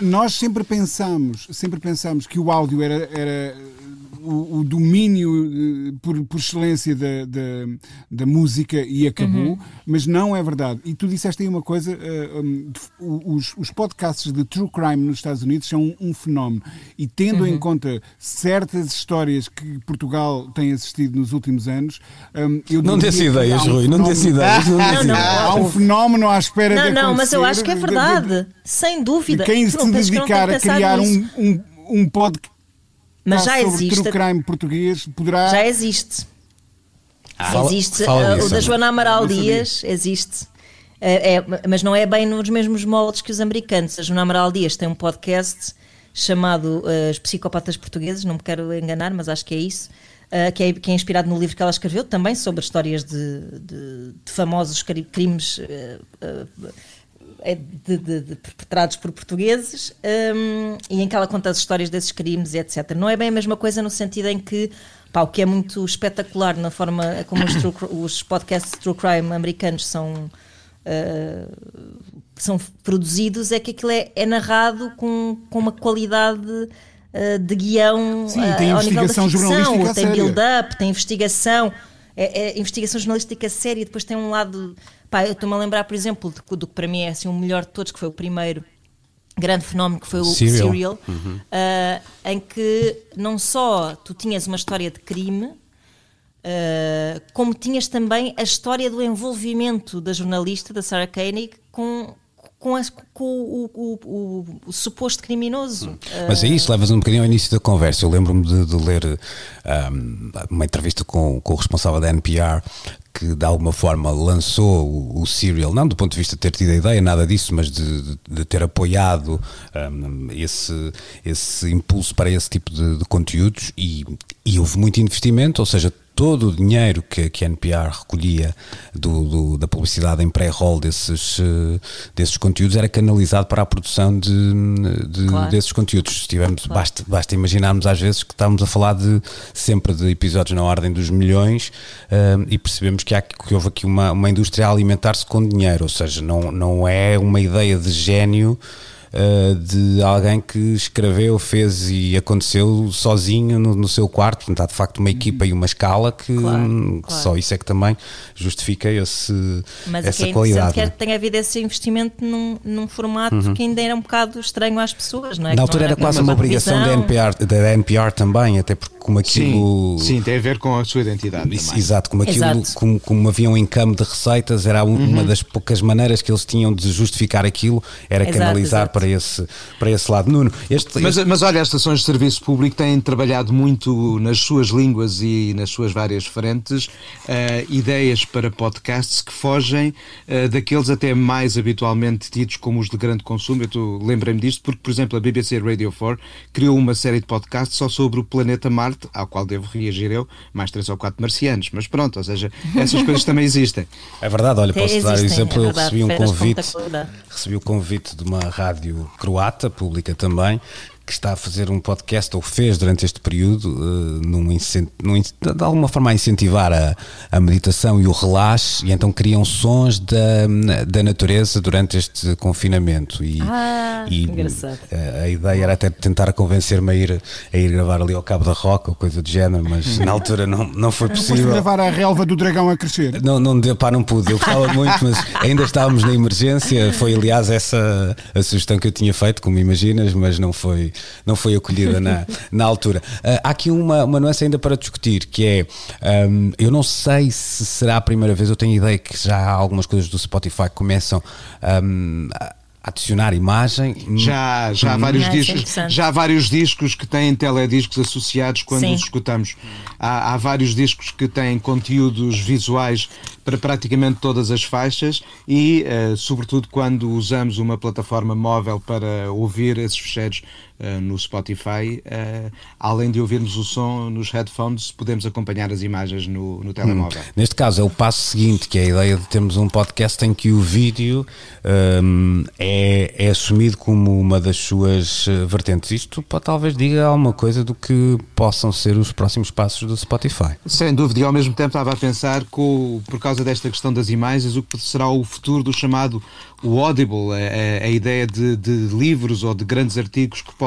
Nós sempre pensamos, sempre pensamos que o áudio era, era o, o domínio eh, por, por excelência da, da, da, música e acabou, uhum. mas não é verdade. E tu disseste aí uma coisa: uh, um, os, os podcasts de true crime nos Estados Unidos são um, um fenómeno. E tendo uhum. em conta certas histórias que Portugal tem assistido nos últimos anos, um, eu não desse ideias, um Rui, não desse ideias. Não, não, não, há um fenómeno à espera não, de Não, mas eu acho que é verdade, de, de, sem dúvida. Quem se dedicar a criar um, um, um podcast mas já existe. True crime português poderá. Já existe. Ah, existe. Fala, uh, o da Joana Amaral Dias existe. Uh, é, mas não é bem nos mesmos moldes que os americanos. A Joana Amaral Dias tem um podcast chamado uh, Os Psicopatas Portugueses, não me quero enganar, mas acho que é isso. Uh, que, é, que, é, inspirado no livro que ela escreveu, também sobre histórias de, de, de famosos crimes uh, é de, de, de, perpetrados por portugueses um, e em que ela conta as histórias desses crimes e etc. Não é bem a mesma coisa no sentido em que pá, o que é muito espetacular na forma como os, true, os podcasts de true crime americanos são, uh, são produzidos é que aquilo é, é narrado com, com uma qualidade uh, de guião Sim, tem uh, ao nível da ficção, tem build-up, tem investigação. É, é, investigação jornalística séria, depois tem um lado Pá, eu estou-me a lembrar, por exemplo, do, do que para mim é assim, o melhor de todos, que foi o primeiro grande fenómeno que foi o Serial, Serial uhum. uh, em que não só tu tinhas uma história de crime, uh, como tinhas também a história do envolvimento da jornalista, da Sarah Koenig, com, com, a, com o, o, o, o, suposto criminoso. Hum. Mas é isso, levas um bocadinho ao início da conversa. Eu lembro-me de, de, ler um, uma entrevista com, com o responsável da NPR que de alguma forma lançou o, o, Serial, não do ponto de vista de ter tido a ideia, nada disso, mas de, de, de ter apoiado um, esse, esse impulso para esse tipo de, de conteúdos e, e houve muito investimento, ou seja, todo o dinheiro que, que a NPR recolhia do, do, da publicidade em pré-roll desses, uh, desses conteúdos era canalizado para a produção de, de claro. desses conteúdos. Tivemos, claro. basta, basta imaginarmos às vezes que estamos a falar de sempre de episódios na ordem dos milhões uh, e percebemos que, há, que houve aqui uma, uma indústria a alimentar-se com dinheiro, ou seja, não, não é uma ideia de gênio uh, de alguém que escreveu, fez e aconteceu sozinho no, no seu quarto. Portanto, há de facto uma equipa e uma escala que, claro, claro. só isso é que também justifica esse, Mas essa é qualidade. Mas é que tenha havido esse investimento num, num formato uhum. que ainda era um bocado estranho às pessoas, não é? Na altura era, era quase uma obrigação da NPR, da NPR também, até porque como aquilo. Sim, sim, tem a ver com a sua identidade. Isso, exato, como aquilo, exato. Como, como havia um encame de receitas, era uma uhum. das poucas maneiras que eles tinham de justificar aquilo, era exato, canalizar exato. Para, esse, para esse lado. Nuno, este, mas, mas olha, as estações de serviço público têm trabalhado muito nas suas línguas e nas suas várias frentes uh, ideias para podcasts que fogem uh, daqueles até mais habitualmente tidos como os de grande consumo. Eu lembrei-me disto porque, por exemplo, a BBC Radio 4 criou uma série de podcasts só sobre o planeta Marte ao qual devo reagir eu, mais três ou quatro marcianos. Mas pronto, ou seja, essas coisas também existem. É verdade, olha, posso dar exemplo, é eu recebi um convite, recebi o convite de uma rádio croata, pública também, que está a fazer um podcast, ou fez durante este período, uh, num, num, de alguma forma a incentivar a, a, meditação e o relaxe, e então criam sons da, da natureza durante este confinamento. E, ah, e engraçado. A, eh, a, ideia era até tentar convencer-me a ir, a ir gravar ali ao Cabo da Roca, ou coisa do género, mas na altura não, não foi possível. Não gravar a relva do dragão a crescer? Não, não deu, pá, não pude. Eu gostava muito, mas ainda estávamos na emergência. Foi, aliás, essa a sugestão que eu tinha feito, como imaginas, mas não foi não foi acolhida na, na altura. Uh, há aqui uma, uma nuance ainda para discutir, que é, um, eu não sei se será a primeira vez, eu tenho ideia que já há algumas coisas do Spotify que começam um, a adicionar imagem. Já, já há Hum. vários é discos, interessante. já há vários discos que têm telediscos associados quando Sim. os escutamos. Há, há vários discos que têm conteúdos visuais para praticamente todas as faixas e, eh, sobretudo, quando usamos uma plataforma móvel para ouvir esses fecheiros eh, no Spotify, eh, além de ouvirmos o som nos headphones, podemos acompanhar as imagens no, no telemóvel. Neste caso é o passo seguinte, que é a ideia de termos um podcast em que o vídeo hum, é, é assumido como uma das suas eh, vertentes. Isto pode, talvez diga alguma coisa do que possam ser os próximos passos do Spotify. Sem dúvida, e ao mesmo tempo estava a pensar, com, por causa desta questão das imagens, o que será o futuro do chamado o Audible, a, a- a ideia de, de livros ou de grandes artigos que podem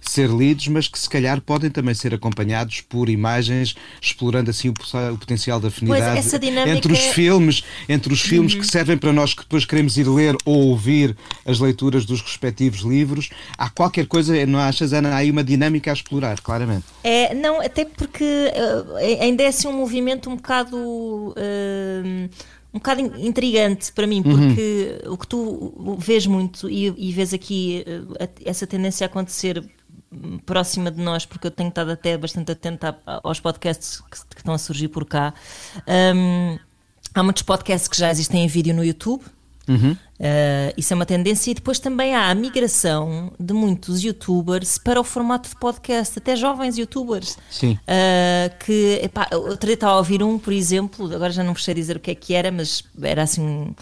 ser lidos, mas que se calhar podem também ser acompanhados por imagens, explorando assim o, o potencial da afinidade entre os é- filmes, entre os filmes que servem para nós que depois queremos ir ler ou ouvir as leituras dos respectivos livros. Há qualquer coisa, não achas, Ana? Há aí uma dinâmica a explorar, claramente. É, não, até porque eh, ainda é assim um movimento um bocado. eh, um bocado in- intrigante para mim, porque o que tu vês muito e, e vês aqui eh, essa tendência a acontecer próxima de nós, porque eu tenho estado até bastante atenta aos podcasts que, que estão a surgir por cá. Hum, há muitos podcasts que já existem em vídeo no YouTube. Uh, isso é uma tendência, e depois também há a migração de muitos youtubers para o formato de podcast, até jovens youtubers. Sim. Uh, que, epá, eu outro dia estava a ouvir um, por exemplo, agora já não vos sei dizer o que é que era, mas era assim um-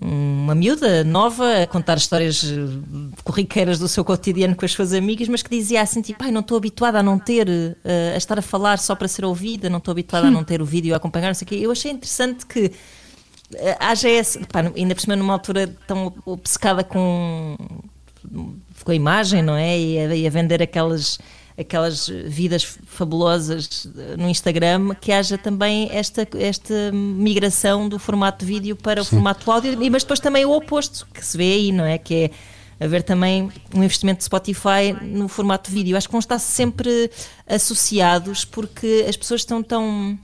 uma miúda nova a contar histórias eh, corriqueiras do seu cotidiano com as suas amigas, mas que dizia assim: tipo, ai, não estou habituada a não ter, a estar a falar só para ser ouvida, não estou habituada a não ter o vídeo a acompanhar, não sei o quê. Eu achei interessante que eh, haja esse, pá, ainda por cima numa altura tão obcecada com, com a imagem, não é? E a, e a vender aquelas, aquelas vidas fabulosas eh, no Instagram, que haja também esta, esta migração do formato de vídeo para o formato áudio, mas depois também o oposto, que se vê aí, não é? Que é haver também um investimento de Spotify no formato de vídeo. Acho que vão estar sempre associados porque as pessoas estão tão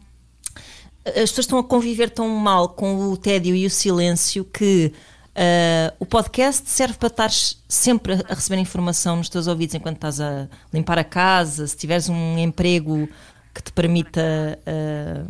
as pessoas estão a conviver tão mal com o tédio e o silêncio que ah, o podcast serve para estar sempre a- receber informação nos teus ouvidos enquanto estás a limpar a casa, se tiveres um emprego que te permita. ah,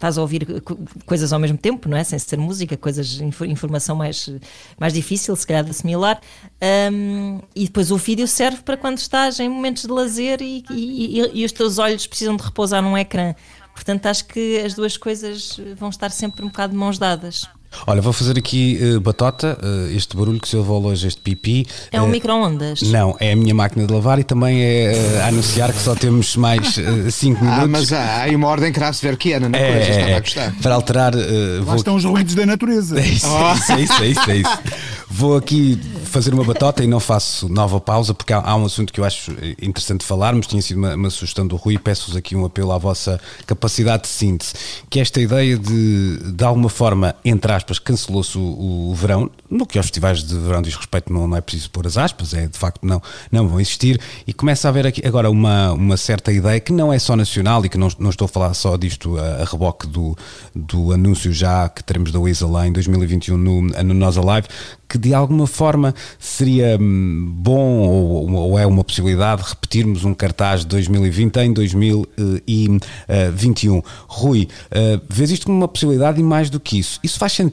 Estás a ouvir co- coisas ao mesmo tempo, não é? Sem ser música, coisas, infor- informação mais, mais difícil, se calhar de assimilar. Ahm, e depois o vídeo serve para quando estás em momentos de lazer e, e- e- e os teus olhos precisam de repousar num ecrã. Portanto, acho que as duas coisas vão estar sempre um bocado de mãos dadas. Olha, vou fazer aqui eh, batota, eh, este barulho que se ouve longe, este pipi. É um eh, micro-ondas. Não, é a minha máquina de lavar e também é a anunciar que só temos mais 5 minutos. Ah, mas há aí uma ordem Kraftwerkiana na É, coisa, é, estava é. a gostar. Para alterar, Lá vou estão os ruídos da natureza. É isso, é isso, é isso, é isso, é isso. Vou aqui fazer uma batota e não faço nova pausa porque há, há um assunto que eu acho interessante falarmos. Tinha sido uma, uma sugestão do Rui. Peço-vos aqui um apelo à vossa capacidade de síntese, que é esta ideia de, de alguma forma, entre aspas, cancelou-se o, o verão. No que aos festivais de verão diz respeito, não, não é preciso pôr as aspas, é de facto não, não vão existir. E começa a haver aqui agora uma, uma certa ideia que não é só nacional e que não, não estou a falar só disto a, a reboque do, do anúncio já que teremos da Weasel lá em 2021 no, no Nós Alive, que de alguma forma seria hum, bom ou, ou é uma possibilidade repetirmos um cartaz de 2020 em 2021. Rui, uh, vês isto como uma possibilidade e mais do que isso. Isso faz sentido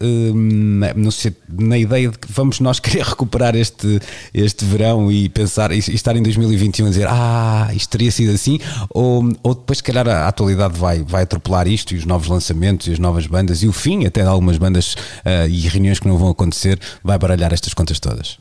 hum, não sei, na ideia de que vamos nós querer recuperar este, este verão e pensar e, estar em 2021 a dizer ah, isto teria sido assim, ou, ou depois se calhar a, atualidade vai, vai atropelar isto e os novos lançamentos e as novas bandas e o fim até de algumas bandas uh, e reuniões que não vão acontecer vai baralhar estas contas todas.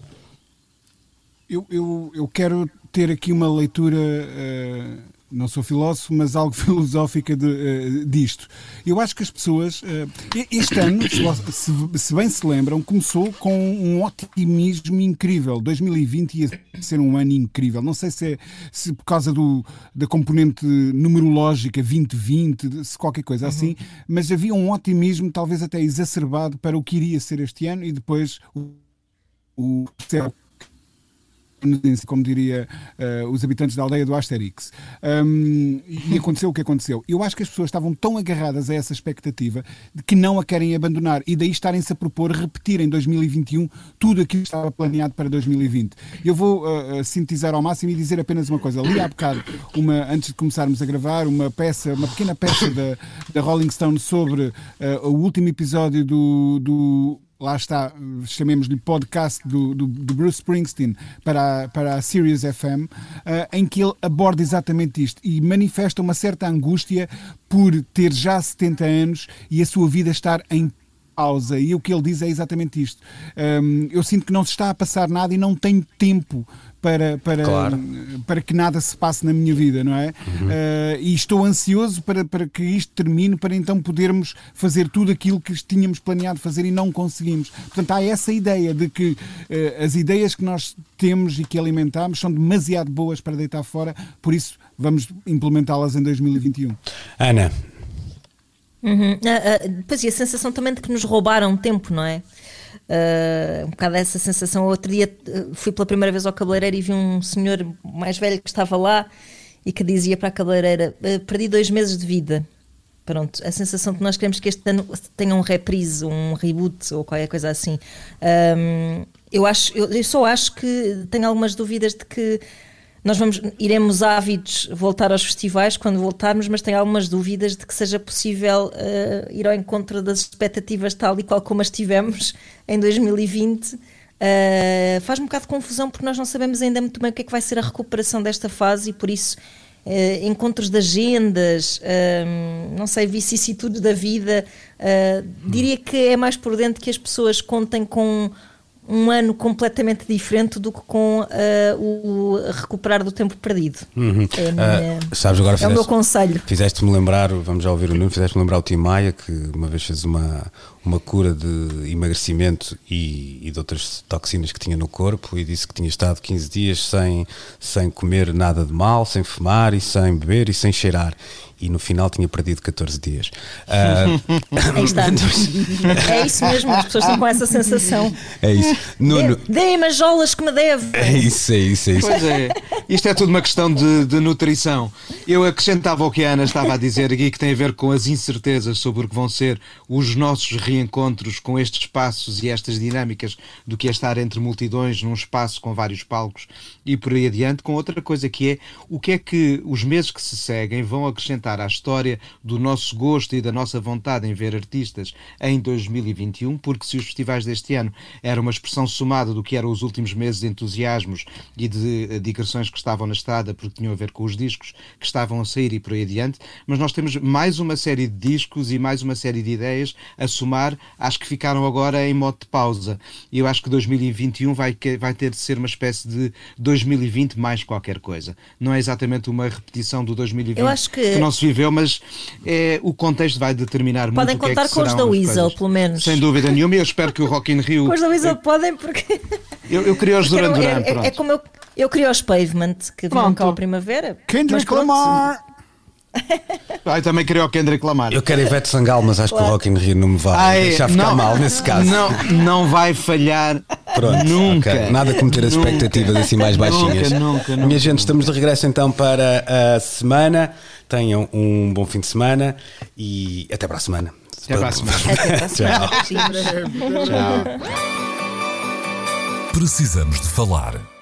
Eu, eu, eu quero ter aqui uma leitura, eh, não sou filósofo, mas algo filosófica de, eh, disto. Eu acho que as pessoas. eh, este ano, se, se- bem se lembram, começou com um otimismo incrível. 2020 ia ser um ano incrível. Não sei se é se por causa do, da componente numerológica 2020, se qualquer coisa assim, mas havia um otimismo, talvez até exacerbado, para o que iria ser este ano e depois o, o como diria uh, os habitantes da aldeia do Asterix. Um, e aconteceu o que aconteceu. Eu acho que as pessoas estavam tão agarradas a essa expectativa de que não a querem abandonar e daí estarem-se a propor repetir em 2021 tudo aquilo que estava planeado para 2020. Eu vou uh, sintetizar ao máximo e dizer apenas uma coisa. Li há bocado, uma, antes de começarmos a gravar, uma peça, uma pequena peça da, da Rolling Stone sobre uh, o último episódio do, do lá está, chamemos-lhe podcast do, do, do, Bruce Springsteen para a, para a Sirius FM, uh, eh, em que ele aborda exatamente isto e manifesta uma certa angústia por ter já 70 anos e a sua vida estar em pausa. E o que ele diz é exatamente isto. Um, eu sinto que não se está a passar nada e não tenho tempo para, para, claro. para que nada se passe na minha vida, não é? Uhum. Uh, e estou ansioso para, para que isto termine, para então podermos fazer tudo aquilo que tínhamos planeado fazer e não conseguimos. Portanto, há essa ideia de que uh, as ideias que nós temos e que alimentamos são demasiado boas para deitar fora, por isso vamos implementá-las em 2021. Ana. Uhum. Uh, uh, pois e a sensação também de que nos roubaram tempo, não é? Uh, um bocado essa sensação. Outro dia uh, fui pela primeira vez ao cabeleireiro e vi um senhor mais velho que estava lá e que dizia para a cabeleireira: uh, Perdi dois meses de vida. Pronto, a sensação que nós queremos que este ano tenha um reprise, um reboot ou qualquer coisa assim. Um, eu, acho, eu, eu só acho que tenho algumas dúvidas de que nós vamos, iremos ávidos voltar aos festivais quando voltarmos, mas tenho algumas dúvidas de que seja possível uh, ir ao encontro das expectativas tal e qual como as tivemos em 2020. Uh, eh, faz um bocado de confusão porque nós não sabemos ainda muito bem o que é que vai ser a recuperação desta fase e por isso uh, encontros de agendas, não sei, vicissitudes da vida, diria que é mais prudente que as pessoas contem com um ano completamente diferente do que com uh, o recuperar do tempo perdido. Uhum. É, minha, uh, sabes, agora fizeste, é o meu conselho. Fizeste-me lembrar, vamos já ouvir o Nuno, fizeste-me lembrar o Tim Maia, que uma vez fez uma, uma cura de emagrecimento e, e de outras toxinas que tinha no corpo e disse que tinha estado 15 dias sem, sem comer nada de mal, sem fumar e sem beber e sem cheirar e no final tinha perdido 14 dias. Uh... Aí está. é isso mesmo, as pessoas estão com essa sensação. É isso. Nuno... Dê-me as jolas que me deve. É isso, é isso, é isso. Pois é. Isto é tudo uma questão de, de nutrição. Eu acrescentava o que a Ana estava a dizer aqui, que tem a ver com as incertezas sobre o que vão ser os nossos reencontros com estes espaços e estas dinâmicas do que é estar entre multidões num espaço com vários palcos e por aí adiante, com outra coisa que é o que é que os meses que se seguem vão acrescentar à história do nosso gosto e da nossa vontade em ver artistas em 2021, porque se os festivais deste ano eram uma expressão somada do que eram os últimos meses de entusiasmos e de eh, digressões que estavam na estrada porque tinham a ver com os discos que estavam a sair e por aí adiante, mas nós temos mais uma série de discos e mais uma série de ideias a somar às que ficaram agora em modo de pausa. E eu acho que 2021 vai, vai ter de ser uma espécie de 2020 mais qualquer coisa. Não é exatamente uma repetição do 2020 eu acho que, que não se viveu, mas é, o contexto vai determinar podem muito. Podem contar é com os da Weasel, pelo menos. Sem dúvida nenhuma, e eu espero que o Rock in Rio. Com os da Weasel eu, podem, porque. Eu, eu queria os Duran Duran. É, é, é, como eu, eu queria os Pavement, que vão cá à primavera. Kendrick Lamar! Ah, também queria o Kendrick Lamar. Eu quero Ivete Sangal, mas acho claro. que o Rock in Rio não me vai Ai, deixar ficar não, mal nesse caso. Não, não vai falhar Pronto, nunca. Okay. Nada como ter as nunca. expectativas assim mais baixinhas. Nunca, nunca, nunca, Minha gente, estamos de regresso então para a semana. Tenham um bom fim de semana e até para a semana. Até para a semana. Até para a semana. Tchau. Tchau. Precisamos de falar.